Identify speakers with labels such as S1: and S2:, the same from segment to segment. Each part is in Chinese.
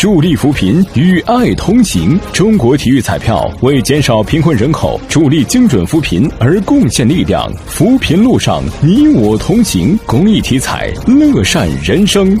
S1: 助力扶贫，与爱同行。中国体育彩票为减少贫困人口、助力精准扶贫而贡献力量。扶贫路上，你我同行。公益体彩，乐善人生。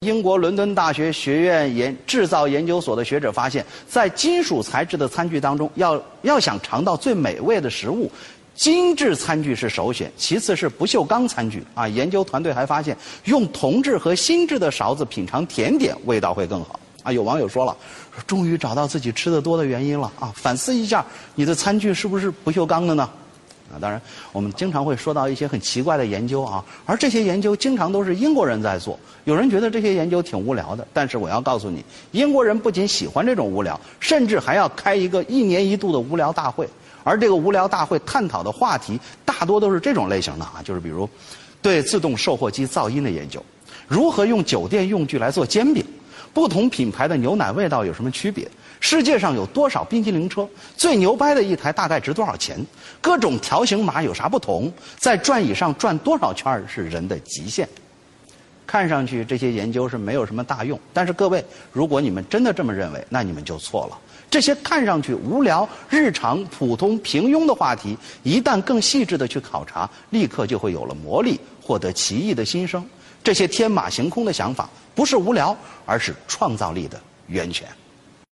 S2: 英国伦敦大学学院研制造研究所的学者发现，在金属材质的餐具当中，要要想尝到最美味的食物，精致餐具是首选，其次是不锈钢餐具。啊，研究团队还发现，用铜制和锌制的勺子品尝甜点，味道会更好。啊，有网友说了，说终于找到自己吃的多的原因了啊！反思一下，你的餐具是不是不锈钢的呢？啊，当然，我们经常会说到一些很奇怪的研究啊，而这些研究经常都是英国人在做。有人觉得这些研究挺无聊的，但是我要告诉你，英国人不仅喜欢这种无聊，甚至还要开一个一年一度的无聊大会。而这个无聊大会探讨的话题大多都是这种类型的啊，就是比如对自动售货机噪音的研究，如何用酒店用具来做煎饼，不同品牌的牛奶味道有什么区别。世界上有多少冰淇淋车？最牛掰的一台大概值多少钱？各种条形码有啥不同？在转椅上转多少圈是人的极限？看上去这些研究是没有什么大用，但是各位，如果你们真的这么认为，那你们就错了。这些看上去无聊、日常、普通、平庸的话题，一旦更细致的去考察，立刻就会有了魔力，获得奇异的新生。这些天马行空的想法，不是无聊，而是创造力的源泉。